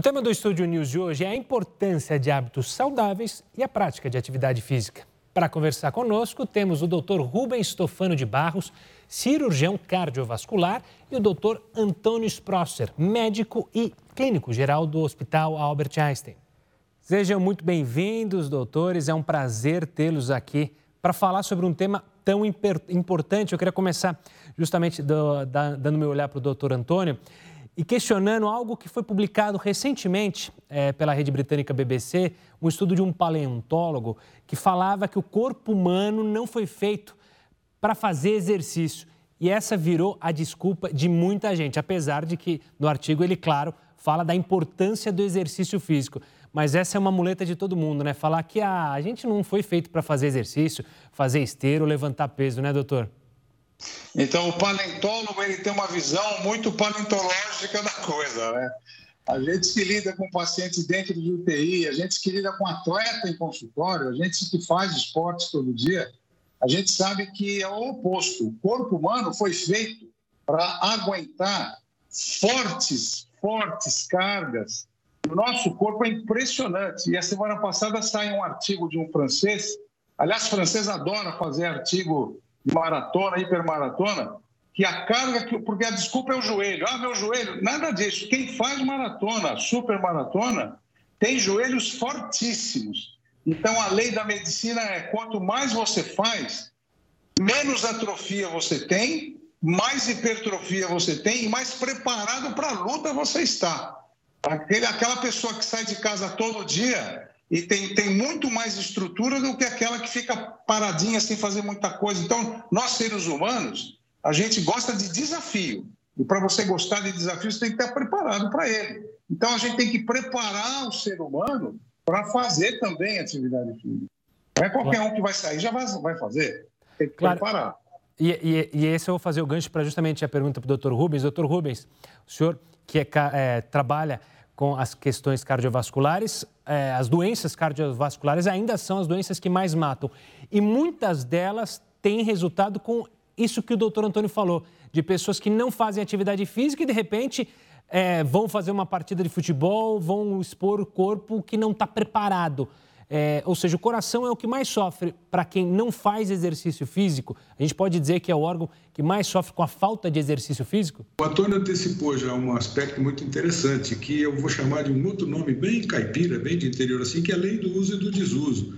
O tema do Estúdio News de hoje é a importância de hábitos saudáveis e a prática de atividade física. Para conversar conosco, temos o Dr. Rubens Stofano de Barros, cirurgião cardiovascular, e o Dr. Antônio Sprosser, médico e clínico geral do Hospital Albert Einstein. Sejam muito bem-vindos, doutores. É um prazer tê-los aqui para falar sobre um tema tão importante. Eu queria começar justamente do, da, dando meu olhar para o doutor Antônio e questionando algo que foi publicado recentemente é, pela rede britânica BBC, um estudo de um paleontólogo que falava que o corpo humano não foi feito para fazer exercício. E essa virou a desculpa de muita gente, apesar de que no artigo ele, claro, fala da importância do exercício físico. Mas essa é uma muleta de todo mundo, né? Falar que ah, a gente não foi feito para fazer exercício, fazer esteiro, levantar peso, né, doutor? Então, o paleontólogo ele tem uma visão muito paleontológica da coisa, né? A gente que lida com pacientes dentro de UTI, a gente que lida com atleta em consultório, a gente que faz esportes todo dia, a gente sabe que é o oposto. O corpo humano foi feito para aguentar fortes, fortes cargas. O nosso corpo é impressionante. E a semana passada saiu um artigo de um francês. Aliás, francês adora fazer artigo maratona, hipermaratona, que a carga, que, porque a desculpa é o joelho. Ah, meu joelho. Nada disso. Quem faz maratona, supermaratona, tem joelhos fortíssimos. Então, a lei da medicina é: quanto mais você faz, menos atrofia você tem, mais hipertrofia você tem e mais preparado para a luta você está. Aquele, aquela pessoa que sai de casa todo dia e tem, tem muito mais estrutura do que aquela que fica paradinha sem fazer muita coisa. Então, nós seres humanos, a gente gosta de desafio. E para você gostar de desafio, você tem que estar preparado para ele. Então, a gente tem que preparar o ser humano para fazer também atividade física. Não é qualquer um que vai sair já vai, vai fazer. Tem que claro. preparar. E, e, e, esse eu vou fazer o gancho para justamente a pergunta para o Dr. Rubens. Dr. Rubens, o senhor que é, é, trabalha com as questões cardiovasculares, é, as doenças cardiovasculares ainda são as doenças que mais matam. E muitas delas têm resultado com isso que o doutor Antônio falou, de pessoas que não fazem atividade física e, de repente, é, vão fazer uma partida de futebol, vão expor o corpo que não está preparado. É, ou seja, o coração é o que mais sofre para quem não faz exercício físico. A gente pode dizer que é o órgão que mais sofre com a falta de exercício físico? O Antônio antecipou já um aspecto muito interessante, que eu vou chamar de um outro nome bem caipira, bem de interior assim, que é a lei do uso e do desuso.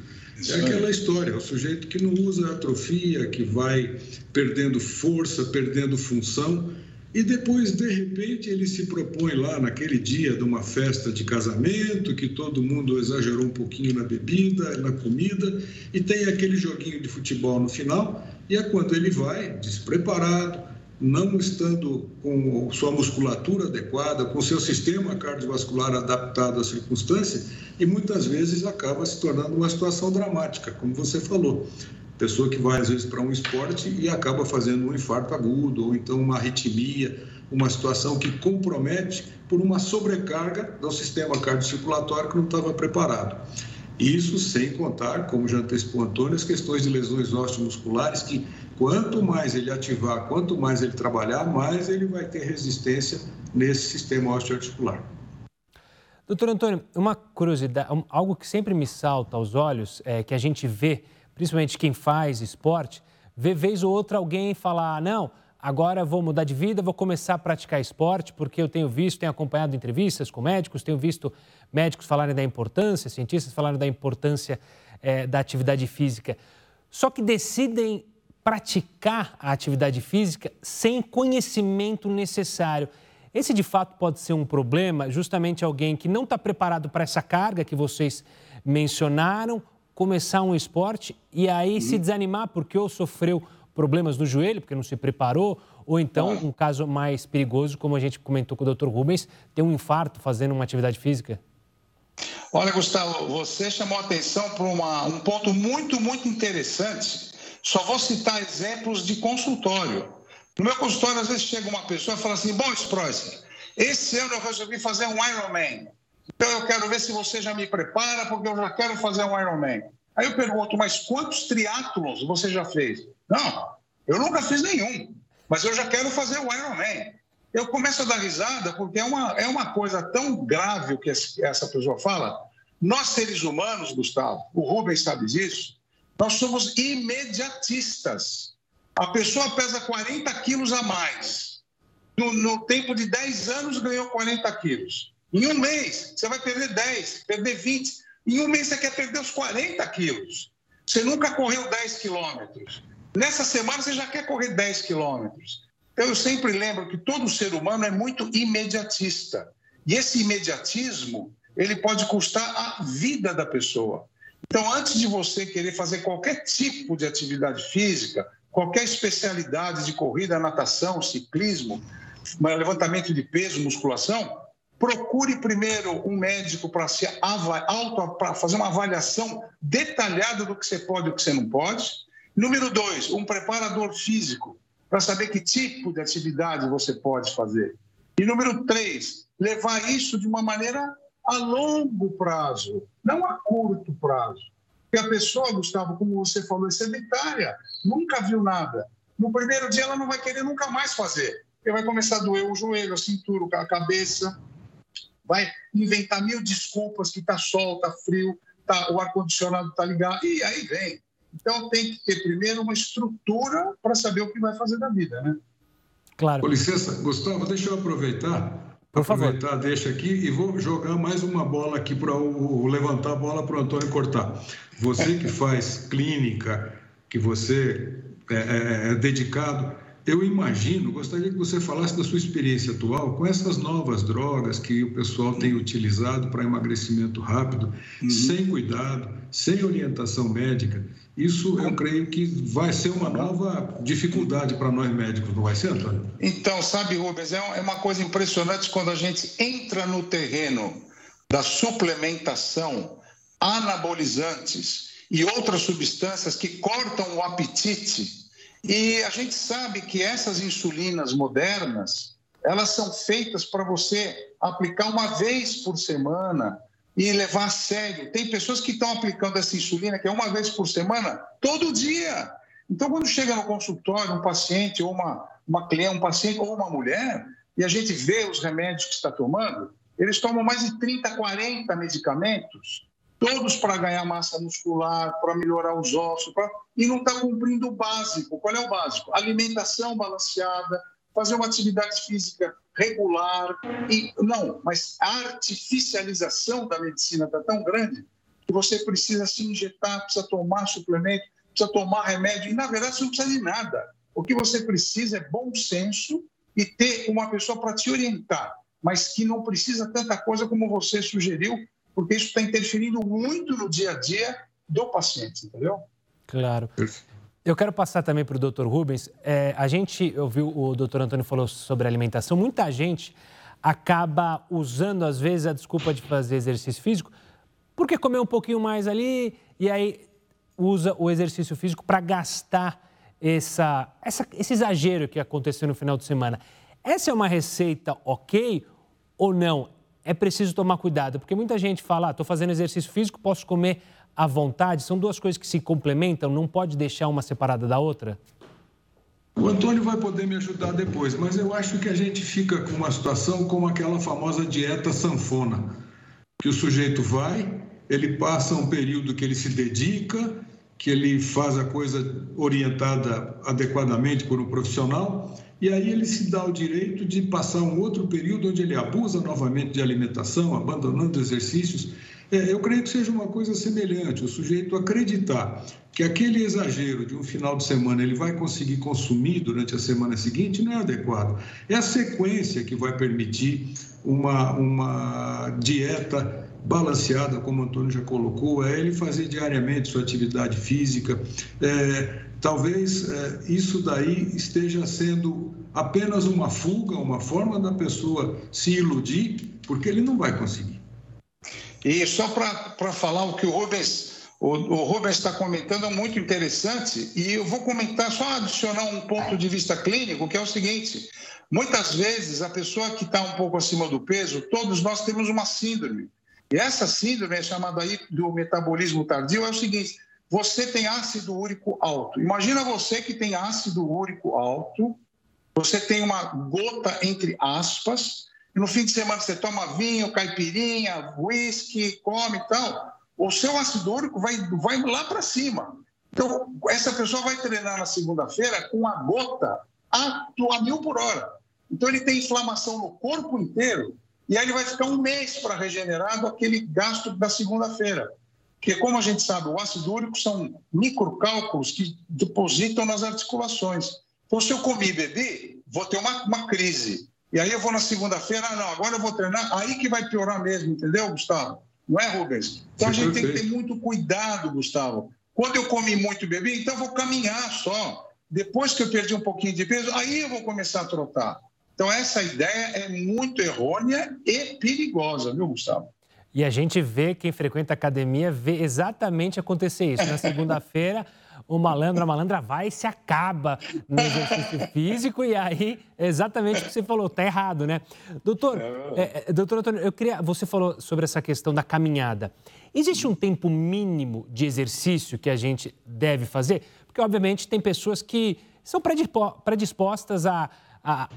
É aquela história, o sujeito que não usa atrofia, que vai perdendo força, perdendo função, e depois, de repente, ele se propõe lá naquele dia de uma festa de casamento, que todo mundo exagerou um pouquinho na bebida, na comida, e tem aquele joguinho de futebol no final, e é quando ele vai, despreparado, não estando com sua musculatura adequada, com seu sistema cardiovascular adaptado à circunstância, e muitas vezes acaba se tornando uma situação dramática, como você falou pessoa que vai às vezes para um esporte e acaba fazendo um infarto agudo ou então uma arritmia, uma situação que compromete por uma sobrecarga do sistema cardiocirculatório que não estava preparado. Isso sem contar, como já antecipou Antônio, as questões de lesões osteomusculares que quanto mais ele ativar, quanto mais ele trabalhar, mais ele vai ter resistência nesse sistema osteoarticular. Doutor Antônio, uma curiosidade, algo que sempre me salta aos olhos, é que a gente vê principalmente quem faz esporte, vê vez ou outra alguém falar: não, agora vou mudar de vida, vou começar a praticar esporte, porque eu tenho visto, tenho acompanhado entrevistas com médicos, tenho visto médicos falarem da importância, cientistas falarem da importância é, da atividade física. Só que decidem praticar a atividade física sem conhecimento necessário. Esse de fato pode ser um problema, justamente alguém que não está preparado para essa carga que vocês mencionaram começar um esporte e aí uhum. se desanimar porque ou sofreu problemas no joelho, porque não se preparou, ou então, um caso mais perigoso, como a gente comentou com o Dr. Rubens, ter um infarto fazendo uma atividade física? Olha, Gustavo, você chamou atenção para um ponto muito, muito interessante. Só vou citar exemplos de consultório. No meu consultório, às vezes chega uma pessoa e fala assim: Bom, Sproise, esse ano eu resolvi fazer um Ironman. Então eu quero ver se você já me prepara, porque eu já quero fazer um Ironman. Aí eu pergunto, mas quantos triatlos você já fez? Não, eu nunca fiz nenhum, mas eu já quero fazer o Ironman. eu começo a dar risada porque é uma, é uma coisa tão grave o que essa pessoa fala. Nós, seres humanos, Gustavo, o Rubens sabe disso, nós somos imediatistas. A pessoa pesa 40 quilos a mais. No, no tempo de 10 anos, ganhou 40 quilos. Em um mês, você vai perder 10, perder 20. Em um mês, você quer perder os 40 quilos. Você nunca correu 10 quilômetros. Nessa semana, você já quer correr 10 quilômetros. Então, eu sempre lembro que todo ser humano é muito imediatista. E esse imediatismo, ele pode custar a vida da pessoa. Então, antes de você querer fazer qualquer tipo de atividade física, qualquer especialidade de corrida, natação, ciclismo, levantamento de peso, musculação, procure primeiro um médico para para fazer uma avaliação detalhada do que você pode e o que você não pode. Número dois, um preparador físico para saber que tipo de atividade você pode fazer. E número três, levar isso de uma maneira a longo prazo, não a curto prazo. Porque a pessoa, Gustavo, como você falou, é sedentária, nunca viu nada. No primeiro dia ela não vai querer nunca mais fazer. Porque vai começar a doer o joelho, a cintura, a cabeça, vai inventar mil desculpas que está sol, está frio, tá, o ar-condicionado está ligado, e aí vem. Então tem que ter primeiro uma estrutura para saber o que vai fazer da vida, né? Claro. Com licença, Gustavo, deixa eu aproveitar por favor. Aproveitar, deixa aqui e vou jogar mais uma bola aqui para o levantar a bola para o Antônio cortar. Você que faz clínica, que você é, é, é dedicado, eu imagino, gostaria que você falasse da sua experiência atual com essas novas drogas que o pessoal tem utilizado para emagrecimento rápido, uhum. sem cuidado, sem orientação médica. Isso eu creio que vai ser uma nova dificuldade para nós médicos, não vai ser, Antônio? Então, sabe, Rubens, é, é uma coisa impressionante quando a gente entra no terreno da suplementação, anabolizantes e outras substâncias que cortam o apetite e a gente sabe que essas insulinas modernas, elas são feitas para você aplicar uma vez por semana e levar a sério. Tem pessoas que estão aplicando essa insulina, que é uma vez por semana, todo dia. Então, quando chega no consultório um paciente ou uma, uma cliente, um paciente ou uma mulher, e a gente vê os remédios que está tomando, eles tomam mais de 30, 40 medicamentos todos para ganhar massa muscular, para melhorar os ossos, pra... e não está cumprindo o básico. Qual é o básico? Alimentação balanceada, fazer uma atividade física regular. E não, mas a artificialização da medicina está tão grande que você precisa se injetar, precisa tomar suplemento, precisa tomar remédio. E na verdade você não precisa de nada. O que você precisa é bom senso e ter uma pessoa para te orientar, mas que não precisa tanta coisa como você sugeriu, porque isso está interferindo muito no dia a dia do paciente, entendeu? Claro. Eu quero passar também para o doutor Rubens. É, a gente ouviu o doutor Antônio falou sobre alimentação. Muita gente acaba usando, às vezes, a desculpa de fazer exercício físico, porque comeu um pouquinho mais ali e aí usa o exercício físico para gastar essa, essa, esse exagero que aconteceu no final de semana. Essa é uma receita ok ou não? É preciso tomar cuidado, porque muita gente fala, estou ah, fazendo exercício físico, posso comer à vontade, são duas coisas que se complementam, não pode deixar uma separada da outra? O Antônio vai poder me ajudar depois, mas eu acho que a gente fica com uma situação como aquela famosa dieta sanfona, que o sujeito vai, ele passa um período que ele se dedica, que ele faz a coisa orientada adequadamente por um profissional, e aí ele se dá o direito de passar um outro período onde ele abusa novamente de alimentação, abandonando exercícios. É, eu creio que seja uma coisa semelhante, o sujeito acreditar que aquele exagero de um final de semana ele vai conseguir consumir durante a semana seguinte não é adequado. É a sequência que vai permitir uma, uma dieta balanceada, como o Antônio já colocou, é ele fazer diariamente sua atividade física. É, talvez é, isso daí esteja sendo apenas uma fuga, uma forma da pessoa se iludir, porque ele não vai conseguir. E só para falar o que o Rubens o, o Rubens está comentando é muito interessante e eu vou comentar, só adicionar um ponto de vista clínico, que é o seguinte: muitas vezes a pessoa que está um pouco acima do peso, todos nós temos uma síndrome. E essa síndrome é chamada aí do metabolismo tardio, é o seguinte: você tem ácido úrico alto. Imagina você que tem ácido úrico alto Você tem uma gota entre aspas, e no fim de semana você toma vinho, caipirinha, whisky, come e tal. O seu ácido úrico vai, vai lá para cima. Então, essa pessoa vai treinar na segunda-feira com a gota a, a mil por hora. Então, ele tem inflamação no corpo inteiro e aí ele vai ficar um mês para regenerar do aquele gasto da segunda-feira. Porque, como a gente sabe, o ácido úrico são microcálculos que depositam nas articulações. Então, se eu comi e bebi, vou ter uma, uma crise. E aí eu vou na segunda-feira, ah, não, agora eu vou treinar, aí que vai piorar mesmo, entendeu, Gustavo? Não é, Rubens? Então a gente tem que ter muito cuidado, Gustavo. Quando eu comi muito e bebi, então eu vou caminhar só. Depois que eu perdi um pouquinho de peso, aí eu vou começar a trotar. Então essa ideia é muito errônea e perigosa, viu, Gustavo? E a gente vê, quem frequenta a academia, vê exatamente acontecer isso. Na segunda-feira, o malandro, a malandra vai e se acaba no exercício físico e aí é exatamente o que você falou, tá errado, né? Doutor, é, é, doutor Antônio, eu queria, você falou sobre essa questão da caminhada. Existe um tempo mínimo de exercício que a gente deve fazer? Porque, obviamente, tem pessoas que são predispostas a, a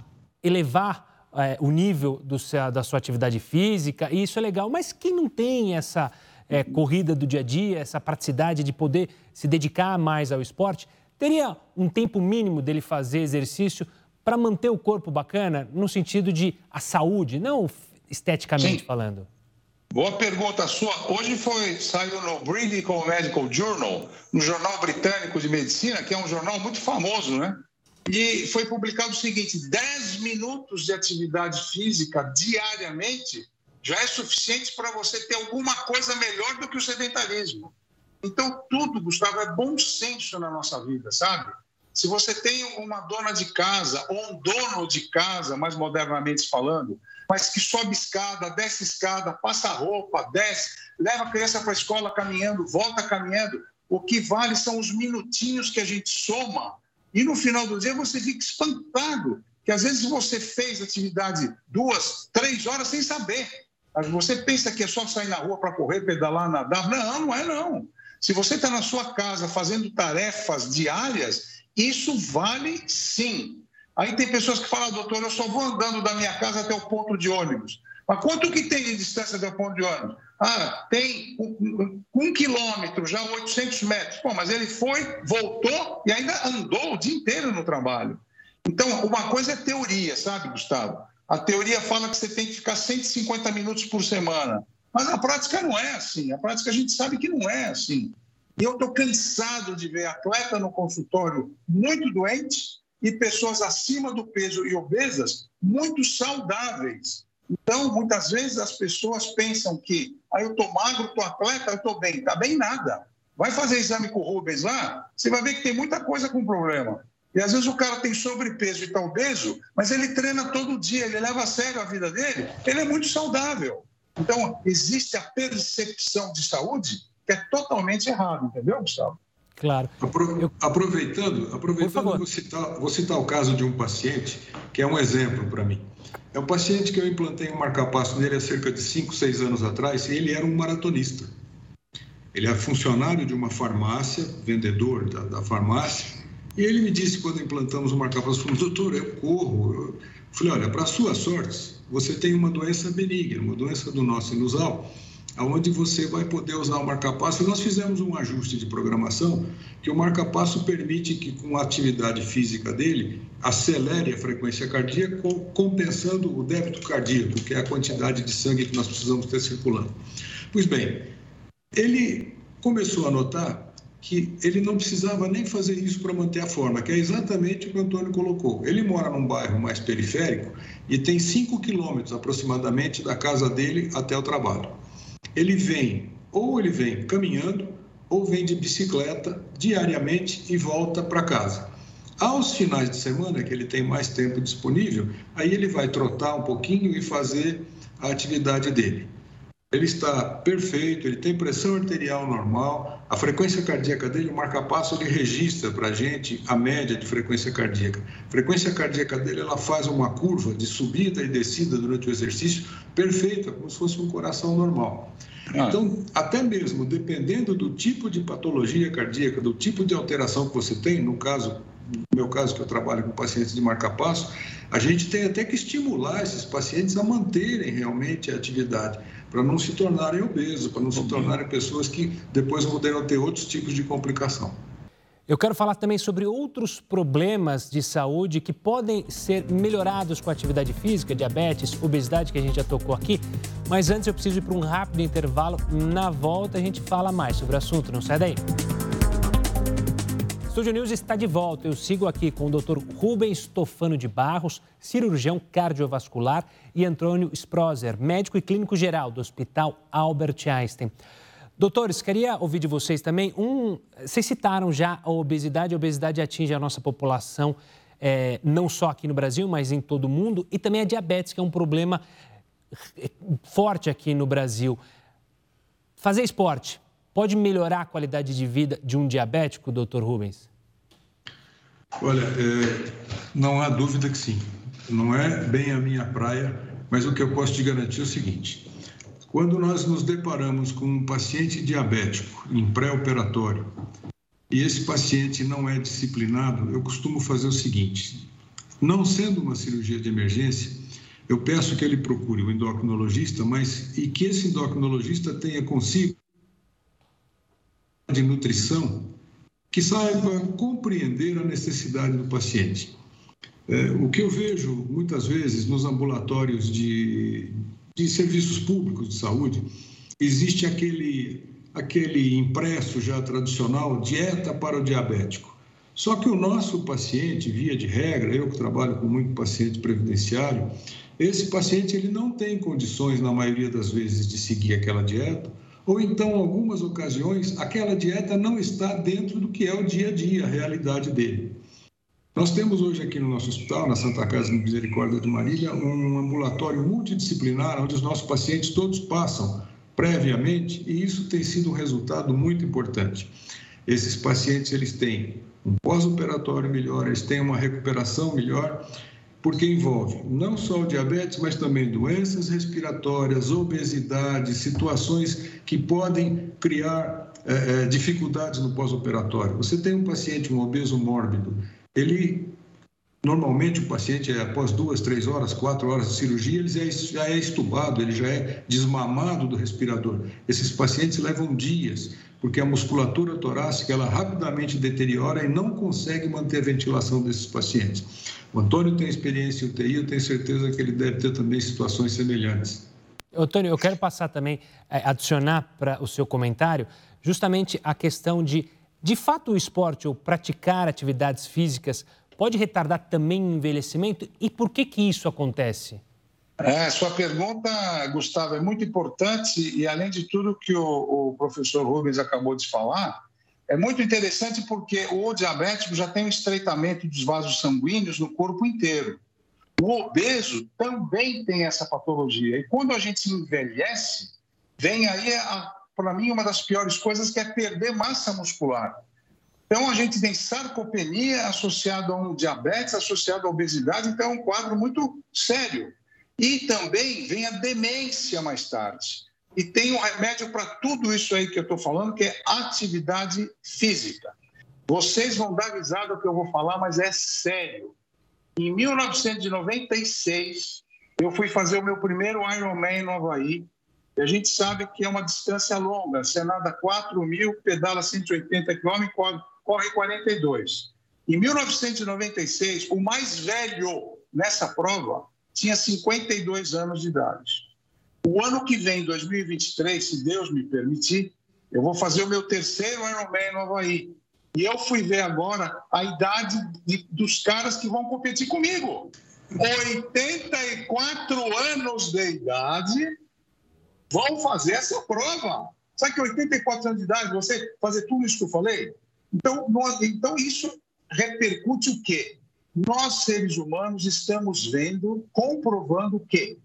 elevar é, o nível do, da sua atividade física, e isso é legal, mas quem não tem essa é, corrida do dia a dia, essa praticidade de poder se dedicar mais ao esporte, teria um tempo mínimo dele fazer exercício para manter o corpo bacana, no sentido de a saúde, não esteticamente Sim. falando? Boa pergunta sua. Hoje foi saiu no British Medical Journal, no jornal britânico de medicina, que é um jornal muito famoso, né? E foi publicado o seguinte: 10 minutos de atividade física diariamente já é suficiente para você ter alguma coisa melhor do que o sedentarismo. Então, tudo, Gustavo, é bom senso na nossa vida, sabe? Se você tem uma dona de casa ou um dono de casa, mais modernamente falando, mas que sobe escada, desce escada, passa roupa, desce, leva a criança para a escola caminhando, volta caminhando, o que vale são os minutinhos que a gente soma e no final do dia você fica espantado que às vezes você fez atividade duas, três horas sem saber. Você pensa que é só sair na rua para correr, pedalar, nadar? Não, não é não. Se você está na sua casa fazendo tarefas diárias, isso vale sim. Aí tem pessoas que falam, doutor, eu só vou andando da minha casa até o ponto de ônibus. Mas quanto que tem de distância até o ponto de ônibus? Ah, tem um, um, quilômetro, já 800 metros. Pô, mas ele foi, voltou e ainda andou o dia inteiro no trabalho. Então, uma coisa é teoria, sabe, Gustavo? A teoria fala que você tem que ficar 150 minutos por semana. Mas a prática não é assim. A prática a gente sabe que não é assim. E eu estou cansado de ver atleta no consultório muito doente e pessoas acima do peso e obesas muito saudáveis. Então, muitas vezes as pessoas pensam que ah, eu estou magro, estou atleta, eu estou bem. Está bem nada. Vai fazer exame com o Rubens lá, você vai ver que tem muita coisa com problema. E às vezes o cara tem sobrepeso e está obeso, mas ele treina todo dia, ele leva a sério a vida dele, ele é muito saudável. Então, existe a percepção de saúde que é totalmente errada, entendeu, Gustavo? Claro. Apro aproveitando, aproveitando vou, citar, vou citar o caso de um paciente que é um exemplo para mim. É um paciente que eu implantei um marcapasso nele há cerca de 5, 6 anos atrás e ele era um maratonista. Ele é funcionário de uma farmácia, vendedor da, da farmácia, e ele me disse, quando implantamos o marca-passo, doutor, eu corro. Eu falei, olha, para sua sorte, você tem uma doença benigna, uma doença do nosso sinusal, aonde você vai poder usar o marca-passo. Nós fizemos um ajuste de programação que o marca-passo permite que, com a atividade física dele, acelere a frequência cardíaca, compensando o débito cardíaco, que é a quantidade de sangue que nós precisamos ter circulando. Pois bem, ele começou a notar que ele não precisava nem fazer isso para manter a forma, que é exatamente o que o Antônio colocou. Ele mora num bairro mais periférico e tem 5 quilômetros aproximadamente da casa dele até o trabalho. Ele vem, ou ele vem caminhando, ou vem de bicicleta diariamente e volta para casa. Aos finais de semana, que ele tem mais tempo disponível, aí ele vai trotar um pouquinho e fazer a atividade dele ele está perfeito, ele tem pressão arterial normal, a frequência cardíaca dele, o marca-passo, ele registra para a gente a média de frequência cardíaca. A frequência cardíaca dele, ela faz uma curva de subida e descida durante o exercício perfeita, como se fosse um coração normal. Ah. Então, até mesmo dependendo do tipo de patologia cardíaca, do tipo de alteração que você tem, no caso no meu caso que eu trabalho com pacientes de marca-passo, a gente tem até que estimular esses pacientes a manterem realmente a atividade, para não se tornarem obesos, para não se tornarem pessoas que depois poderão ter outros tipos de complicação. Eu quero falar também sobre outros problemas de saúde que podem ser melhorados com atividade física, diabetes, obesidade, que a gente já tocou aqui. Mas antes eu preciso ir para um rápido intervalo. Na volta a gente fala mais sobre o assunto. Não sai daí. Estúdio News está de volta. Eu sigo aqui com o Dr. Rubens Tofano de Barros, cirurgião cardiovascular, e Antônio Sproser, médico e clínico geral do Hospital Albert Einstein. Doutores, queria ouvir de vocês também. Um, vocês citaram já a obesidade. A obesidade atinge a nossa população, é, não só aqui no Brasil, mas em todo o mundo. E também a diabetes, que é um problema é, forte aqui no Brasil. Fazer esporte pode melhorar a qualidade de vida de um diabético, doutor Rubens? Olha, é, não há dúvida que sim. Não é bem a minha praia, mas o que eu posso te garantir é o seguinte: quando nós nos deparamos com um paciente diabético em pré-operatório e esse paciente não é disciplinado, eu costumo fazer o seguinte: não sendo uma cirurgia de emergência, eu peço que ele procure o endocrinologista, mas e que esse endocrinologista tenha consigo de nutrição que saiba compreender a necessidade do paciente. É, o que eu vejo muitas vezes nos ambulatórios de, de serviços públicos de saúde, existe aquele, aquele impresso já tradicional, dieta para o diabético. Só que o nosso paciente, via de regra, eu que trabalho com muito paciente previdenciário, esse paciente ele não tem condições, na maioria das vezes, de seguir aquela dieta, ou então, em algumas ocasiões, aquela dieta não está dentro do que é o dia a dia, a realidade dele. Nós temos hoje aqui no nosso hospital, na Santa Casa de Misericórdia de Marília, um ambulatório multidisciplinar, onde os nossos pacientes todos passam previamente, e isso tem sido um resultado muito importante. Esses pacientes eles têm um pós-operatório melhor, eles têm uma recuperação melhor, porque envolve não só o diabetes, mas também doenças respiratórias, obesidade, situações que podem criar é, dificuldades no pós-operatório. Você tem um paciente, um obeso mórbido, ele normalmente o paciente é, após duas, três horas, quatro horas de cirurgia, ele é, já é estubado, ele já é desmamado do respirador. Esses pacientes levam dias, porque a musculatura torácica ela rapidamente deteriora e não consegue manter a ventilação desses pacientes. O Antônio tem experiência em UTI, eu tenho certeza que ele deve ter também situações semelhantes. Antônio, eu quero passar também, é, adicionar para o seu comentário, justamente a questão de de fato, o esporte ou praticar atividades físicas pode retardar também o envelhecimento? E por que, que isso acontece? É, sua pergunta, Gustavo, é muito importante e, além de tudo que o, o professor Rubens acabou de falar, é muito interessante porque o diabético já tem um estreitamento dos vasos sanguíneos no corpo inteiro. O obeso também tem essa patologia. E quando a gente envelhece, vem aí para mim, uma das piores coisas que é perder massa muscular. Então, a gente tem sarcopenia associado a um diabetes, associado à obesidade, então é um quadro muito sério. E também vem a demência mais tarde. E tem um remédio para tudo isso aí que eu estou falando, que é atividade física. Vocês vão dar risada o que eu vou falar, mas é sério. Em 1996, eu fui fazer o meu primeiro Ironman no Havaí, e a gente sabe que é uma distância longa. Você nada 4 mil, pedala 180 quilômetros corre 42. Em 1996, o mais velho nessa prova tinha 52 anos de idade. O ano que vem, 2023, se Deus me permitir, eu vou fazer o meu terceiro Ironman no Havaí. E eu fui ver agora a idade de, dos caras que vão competir comigo. 84 anos de idade vão fazer essa prova. Sabe que 84 anos de idade, você fazer tudo isso que eu falei? Então, então isso repercute o quê? Nós, seres humanos, estamos vendo, comprovando que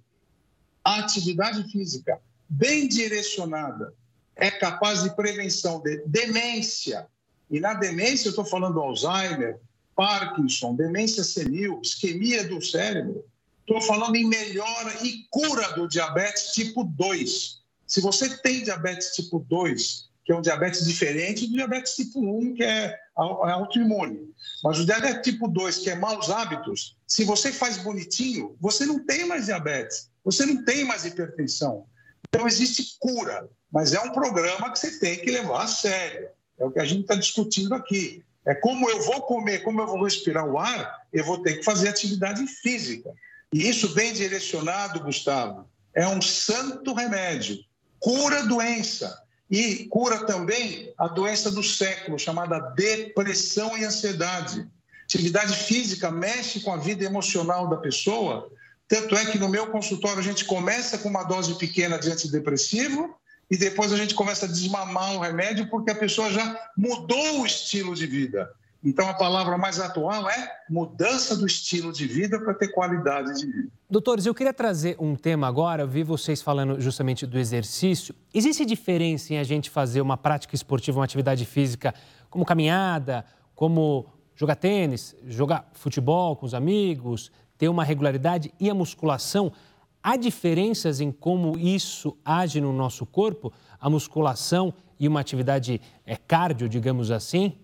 a atividade física bem direcionada é capaz de prevenção de demência. E na demência, eu estou falando Alzheimer, Parkinson, demência senil, isquemia do cérebro, Estou falando em melhora e cura do diabetes tipo 2. Se você tem diabetes tipo 2, que é um diabetes diferente do diabetes tipo 1, que é, é autoimune. Mas o diabetes tipo 2, que é maus hábitos, se você faz bonitinho, você não tem mais diabetes, você não tem mais hipertensão. Então, existe cura, mas é um programa que você tem que levar a sério. É o que a gente está discutindo aqui. É como eu vou comer, como eu vou respirar o ar, eu vou ter que fazer atividade física. E isso bem direcionado, Gustavo, é um santo remédio. Cura a doença e cura também a doença do século, chamada depressão e ansiedade. Atividade física mexe com a vida emocional da pessoa. Tanto é que no meu consultório a gente começa com uma dose pequena de antidepressivo e depois a gente começa a desmamar o remédio porque a pessoa já mudou o estilo de vida. Então, a palavra mais atual é mudança do estilo de vida para ter qualidade de vida. Doutores, eu queria trazer um tema agora. Eu vi vocês falando justamente do exercício. Existe diferença em a gente fazer uma prática esportiva, uma atividade física, como caminhada, como jogar tênis, jogar futebol com os amigos, ter uma regularidade e a musculação? Há diferenças em como isso age no nosso corpo? A musculação e uma atividade é, cardio, digamos assim?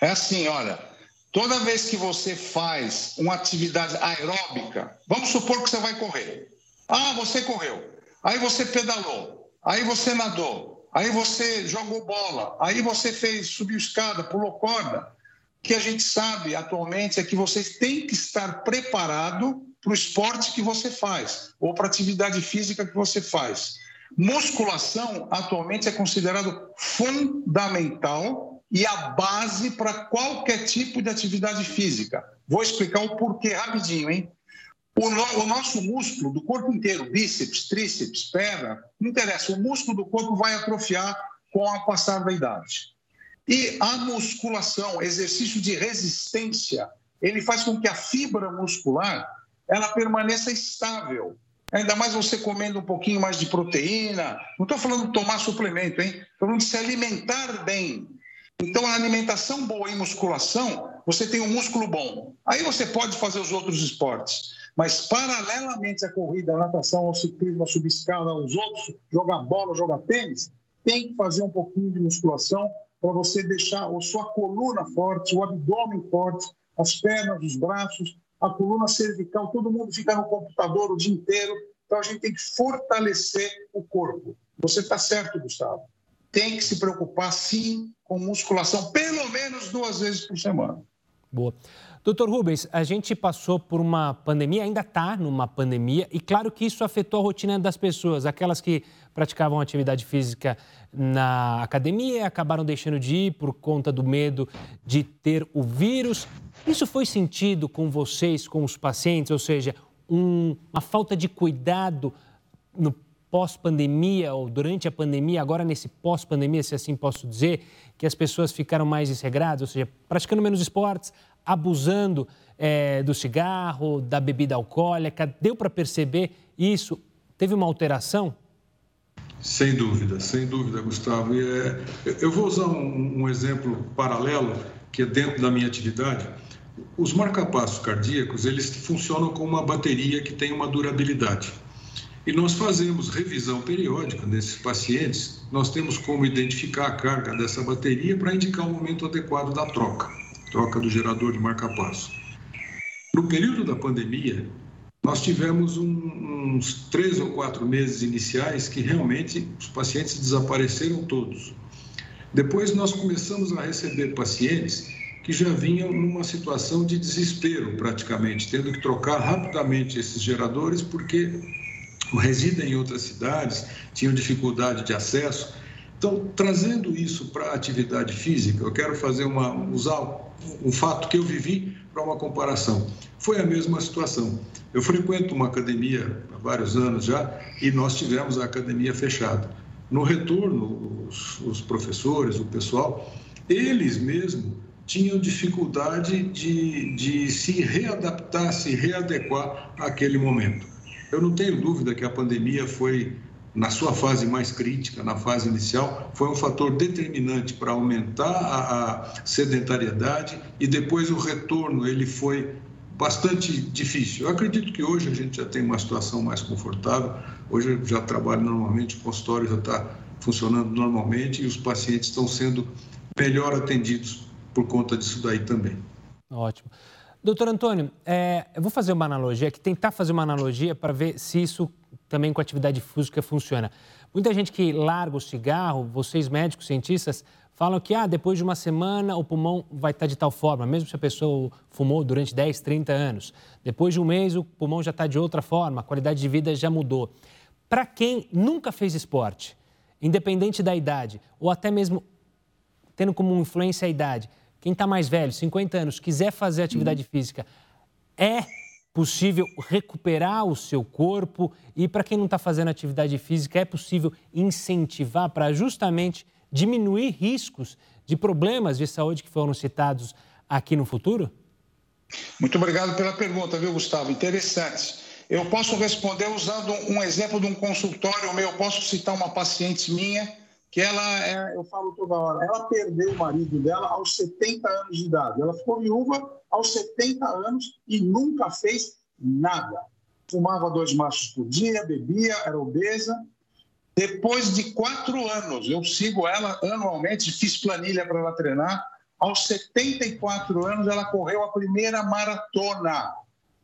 É assim, olha, toda vez que você faz uma atividade aeróbica, vamos supor que você vai correr. Ah, você correu. Aí você pedalou. Aí você nadou. Aí você jogou bola. Aí você fez, subiu escada, pulou corda. O que a gente sabe atualmente é que você tem que estar preparado para o esporte que você faz ou para a atividade física que você faz. Musculação atualmente é considerado fundamental e a base para qualquer tipo de atividade física. Vou explicar o porquê rapidinho, hein? O, no, o, nosso músculo do corpo inteiro, bíceps, tríceps, perna, não interessa, o músculo do corpo vai atrofiar com a passar da idade. E a musculação, exercício de resistência, ele faz com que a fibra muscular ela permaneça estável. Ainda mais você comendo um pouquinho mais de proteína. Não estou falando de tomar suplemento, hein? Estou falando de se alimentar bem. Então, a alimentação boa e musculação, você tem um músculo bom. Aí você pode fazer os outros esportes. Mas, paralelamente à corrida, à natação, ao ciclismo, à subescada, aos outros, jogar bola, jogar tênis, tem que fazer um pouquinho de musculação para você deixar a sua coluna forte, o abdômen forte, as pernas, os braços, a coluna cervical. Todo mundo fica no computador o dia inteiro. Então, a gente tem que fortalecer o corpo. Você está certo, Gustavo tem que se preocupar sim com musculação, pelo menos duas vezes por semana. Boa. Doutor Rubens, a gente passou por uma pandemia, ainda está numa pandemia, e claro que isso afetou a rotina das pessoas. Aquelas que praticavam atividade física na academia acabaram deixando de ir por conta do medo de ter o vírus. Isso foi sentido com vocês, com os pacientes, ou seja, um, uma falta de cuidado no pós-pandemia ou durante a pandemia, agora nesse pós-pandemia, se assim posso dizer, que as pessoas ficaram mais desregradas, ou seja, praticando menos esportes, abusando é, do cigarro, da bebida alcoólica. Deu para perceber isso? Teve uma alteração? Sem dúvida, sem dúvida, Gustavo. E, é, eu vou usar um, um exemplo paralelo, que é dentro da minha atividade. Os marcapassos cardíacos, eles funcionam como uma bateria que tem uma durabilidade. E nós fazemos revisão periódica desses pacientes. Nós temos como identificar a carga dessa bateria para indicar o momento adequado da troca, troca do gerador de marca-passo. No período da pandemia, nós tivemos um, uns três ou quatro meses iniciais que realmente os pacientes desapareceram todos. Depois nós começamos a receber pacientes que já vinham numa situação de desespero praticamente, tendo que trocar rapidamente esses geradores porque residem em outras cidades, tinham dificuldade de acesso. Então, trazendo isso para a atividade física, eu quero fazer uma usar um fato que eu vivi para uma comparação. Foi a mesma situação. Eu frequento uma academia há vários anos já e nós tivemos a academia fechada. No retorno, os, os professores, o pessoal, eles mesmos tinham dificuldade de, de se readaptar, se readequar àquele momento. Eu não tenho dúvida que a pandemia foi, na sua fase mais crítica, na fase inicial, foi um fator determinante para aumentar a, a sedentariedade e depois o retorno ele foi bastante difícil. Eu acredito que hoje a gente já tem uma situação mais confortável, Hoje eu já trabalho normalmente, o consultório já está funcionando normalmente e os pacientes estão sendo melhor atendidos por conta disso daí também. Ótimo. Doutor Antônio, é, eu vou fazer uma analogia, aqui tentar fazer uma analogia para ver se isso também com atividade física funciona. Muita gente que larga o cigarro, vocês médicos, cientistas, falam que ah, depois de uma semana o pulmão vai estar de tal forma, mesmo se a pessoa fumou durante 10, 30 anos. Depois de um mês o pulmão já está de outra forma, a qualidade de vida já mudou. Para quem nunca fez esporte, independente da idade, ou até mesmo tendo como influência a idade, quem está mais velho, 50 anos, quiser fazer atividade física, é possível recuperar o seu corpo e para quem não está fazendo atividade física, é possível incentivar para justamente diminuir riscos de problemas de saúde que foram citados aqui no futuro? Muito obrigado pela pergunta, viu, Gustavo? Interessante. Eu posso responder usando um exemplo de um consultório meu. Eu posso citar uma paciente minha que ela, é, eu falo toda hora, ela perdeu o marido dela aos 70 anos de idade. Ela ficou viúva aos 70 anos e nunca fez nada. Fumava dois machos por dia, bebia, era obesa depois de quatro anos, eu sigo ela anualmente, fiz planilha para ela treinar. Aos 74 anos, ela correu a primeira maratona.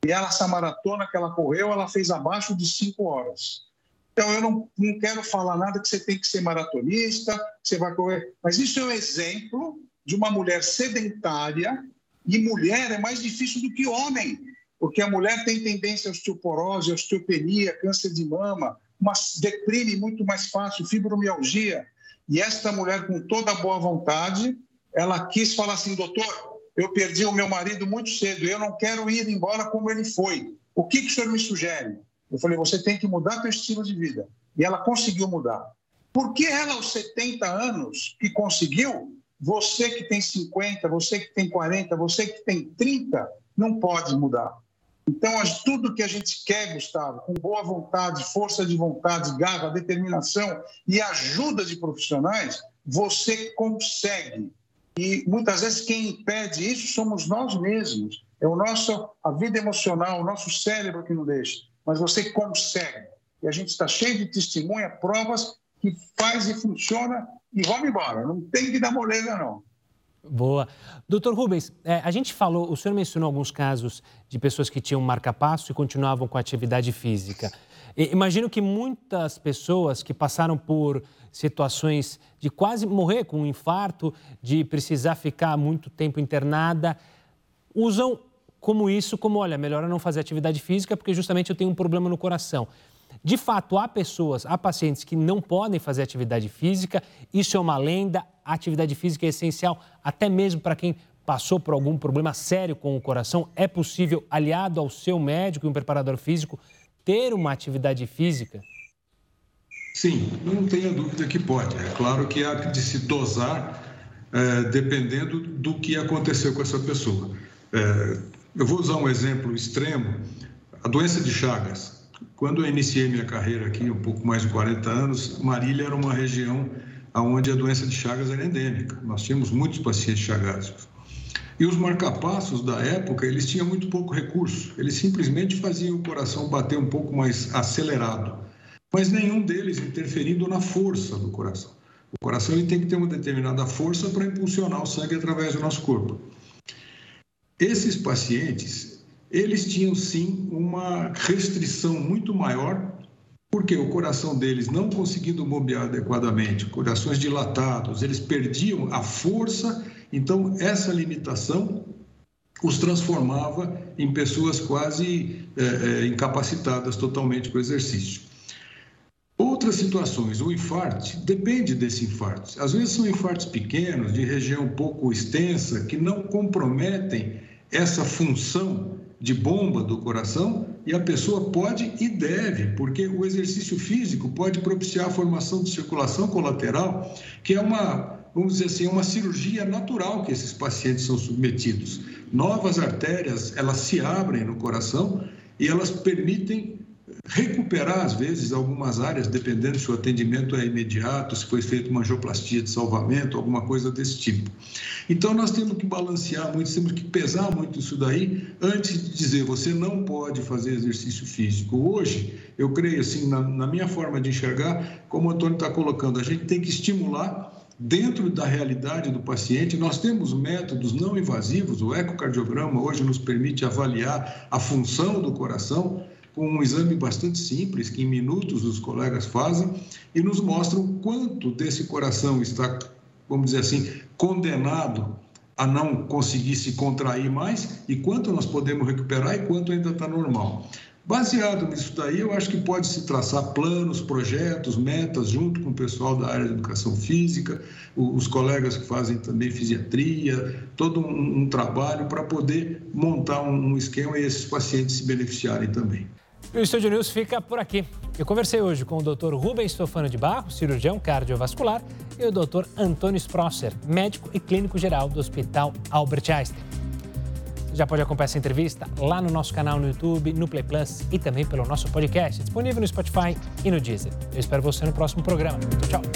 E ela, essa maratona que ela correu, ela fez abaixo de cinco horas. Então, eu não, não quero falar nada que você tem que ser maratonista, você vai correr. Mas isso é um exemplo de uma mulher sedentária. E mulher é mais difícil do que homem, porque a mulher tem tendência à osteoporose, osteopenia, câncer de mama, uma deprime muito mais fácil, fibromialgia. E esta mulher, com toda a boa vontade, ela quis falar assim, doutor, eu perdi o meu marido muito cedo, eu não quero ir embora como ele foi. O que, que o senhor me sugere? Eu falei, você tem que mudar seu estilo de vida. E ela conseguiu mudar. Por que ela, aos 70 anos, que conseguiu, você que tem 50, você que tem 40, você que tem 30, não pode mudar? Então, tudo que a gente quer, Gustavo, com boa vontade, força de vontade, garra, determinação e ajuda de profissionais, você consegue. E muitas vezes quem impede isso somos nós mesmos. É o nosso, a vida emocional, o nosso cérebro que não deixa. Mas você consegue. E a gente está cheio de testemunha, provas que faz e funciona e vamos embora. Não tem que dar moleza, não. Boa. Doutor Rubens, é, a gente falou, o senhor mencionou alguns casos de pessoas que tinham marca-passo e continuavam com atividade física. E, imagino que muitas pessoas que passaram por situações de quase morrer com um infarto, de precisar ficar muito tempo internada, usam como isso, como, olha, melhor eu não fazer atividade física porque justamente eu tenho um problema no coração. De fato, há pessoas, há pacientes que não podem fazer atividade física, isso é uma lenda, a atividade física é essencial, até mesmo para quem passou por algum problema sério com o coração, é possível, aliado ao seu médico e um preparador físico, ter uma atividade física? Sim, não tenha dúvida que pode. É claro que há de se dosar é, dependendo do que aconteceu com essa pessoa. É, eu vou usar um exemplo extremo: a doença de Chagas. Quando eu iniciei minha carreira aqui, um pouco mais de 40 anos, Marília era uma região onde a doença de Chagas era endêmica. Nós tínhamos muitos pacientes chagáticos. E os marcapassos da época, eles tinham muito pouco recurso. Eles simplesmente faziam o coração bater um pouco mais acelerado, mas nenhum deles interferindo na força do coração. O coração ele tem que ter uma determinada força para impulsionar o sangue através do nosso corpo. Esses pacientes, eles tinham sim uma restrição muito maior, porque o coração deles não conseguindo bombear adequadamente, corações dilatados, eles perdiam a força, então essa limitação os transformava em pessoas quase é, é, incapacitadas totalmente com o exercício. Outras situações, o infarto, depende desse infarto. Às vezes são infartos pequenos, de região pouco extensa, que não comprometem essa função de bomba do coração e a pessoa pode e deve, porque o exercício físico pode propiciar a formação de circulação colateral, que é uma, vamos dizer assim, uma cirurgia natural que esses pacientes são submetidos. Novas artérias, elas se abrem no coração e elas permitem recuperar, às vezes, algumas áreas, dependendo se o atendimento é imediato, se foi feita uma angioplastia de salvamento, alguma coisa desse tipo. Então, nós temos que balancear muito, temos que pesar muito isso daí antes de dizer você não pode fazer exercício físico. Hoje, eu creio, assim, na, na minha forma de enxergar, como o Antônio está colocando, a gente tem que estimular dentro da realidade do paciente, nós temos métodos não invasivos. O ecocardiograma hoje nos permite avaliar a função do coração com um exame bastante simples, que em minutos os colegas fazem, e nos mostram quanto desse coração está, vamos dizer assim, condenado a não conseguir se contrair mais e quanto nós podemos recuperar e quanto ainda está normal. Baseado nisso daí, eu acho que pode se traçar planos, projetos, metas, junto com o pessoal da área de educação física, os colegas que fazem também fisiatria, todo um, um trabalho para poder montar um, um esquema e esses pacientes se beneficiarem também. E o Estúdio News fica por aqui. Eu conversei hoje com o Dr. Rubens Stofano de Barro, cirurgião cardiovascular, e o Dr. Antônio Sprosser, médico e clínico geral do Hospital Albert Einstein. Você já pode acompanhar essa entrevista lá no nosso canal no YouTube, no Play Plus e também pelo nosso podcast, disponível no Spotify e no Deezer. Eu espero você no próximo programa. Tchau, tchau.